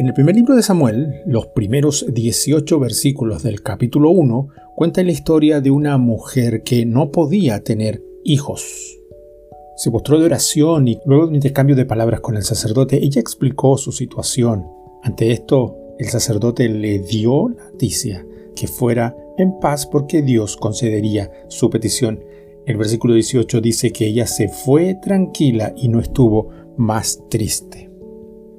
En el primer libro de Samuel, los primeros 18 versículos del capítulo 1 cuentan la historia de una mujer que no podía tener hijos. Se postró de oración y luego de un intercambio de palabras con el sacerdote, ella explicó su situación. Ante esto, el sacerdote le dio la noticia que fuera en paz porque Dios concedería su petición. El versículo 18 dice que ella se fue tranquila y no estuvo más triste.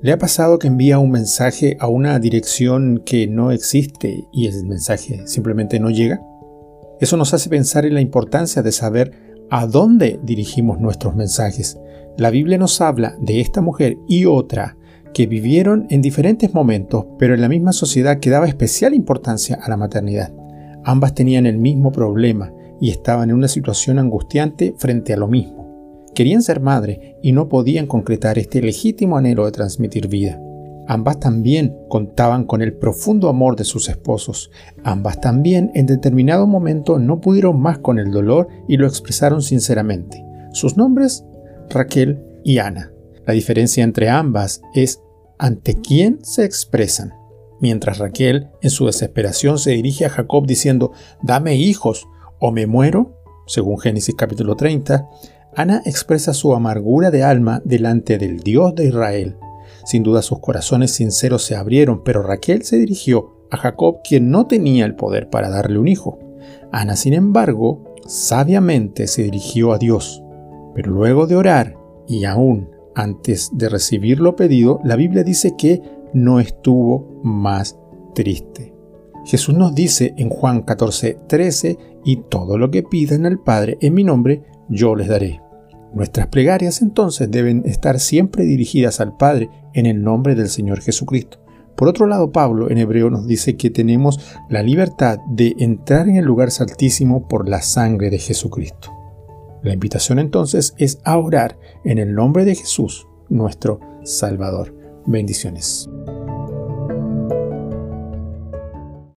¿Le ha pasado que envía un mensaje a una dirección que no existe y el mensaje simplemente no llega? Eso nos hace pensar en la importancia de saber a dónde dirigimos nuestros mensajes. La Biblia nos habla de esta mujer y otra que vivieron en diferentes momentos, pero en la misma sociedad que daba especial importancia a la maternidad. Ambas tenían el mismo problema y estaban en una situación angustiante frente a lo mismo. Querían ser madre y no podían concretar este legítimo anhelo de transmitir vida. Ambas también contaban con el profundo amor de sus esposos. Ambas también en determinado momento no pudieron más con el dolor y lo expresaron sinceramente. Sus nombres, Raquel y Ana. La diferencia entre ambas es ante quién se expresan. Mientras Raquel, en su desesperación, se dirige a Jacob diciendo, dame hijos o me muero, según Génesis capítulo 30, Ana expresa su amargura de alma delante del Dios de Israel. Sin duda sus corazones sinceros se abrieron, pero Raquel se dirigió a Jacob, quien no tenía el poder para darle un hijo. Ana, sin embargo, sabiamente se dirigió a Dios. Pero luego de orar, y aún antes de recibir lo pedido, la Biblia dice que no estuvo más triste. Jesús nos dice en Juan 14, 13, y todo lo que pidan al Padre en mi nombre, yo les daré. Nuestras plegarias entonces deben estar siempre dirigidas al Padre en el nombre del Señor Jesucristo. Por otro lado, Pablo en hebreo nos dice que tenemos la libertad de entrar en el lugar santísimo por la sangre de Jesucristo. La invitación entonces es a orar en el nombre de Jesús, nuestro Salvador. Bendiciones.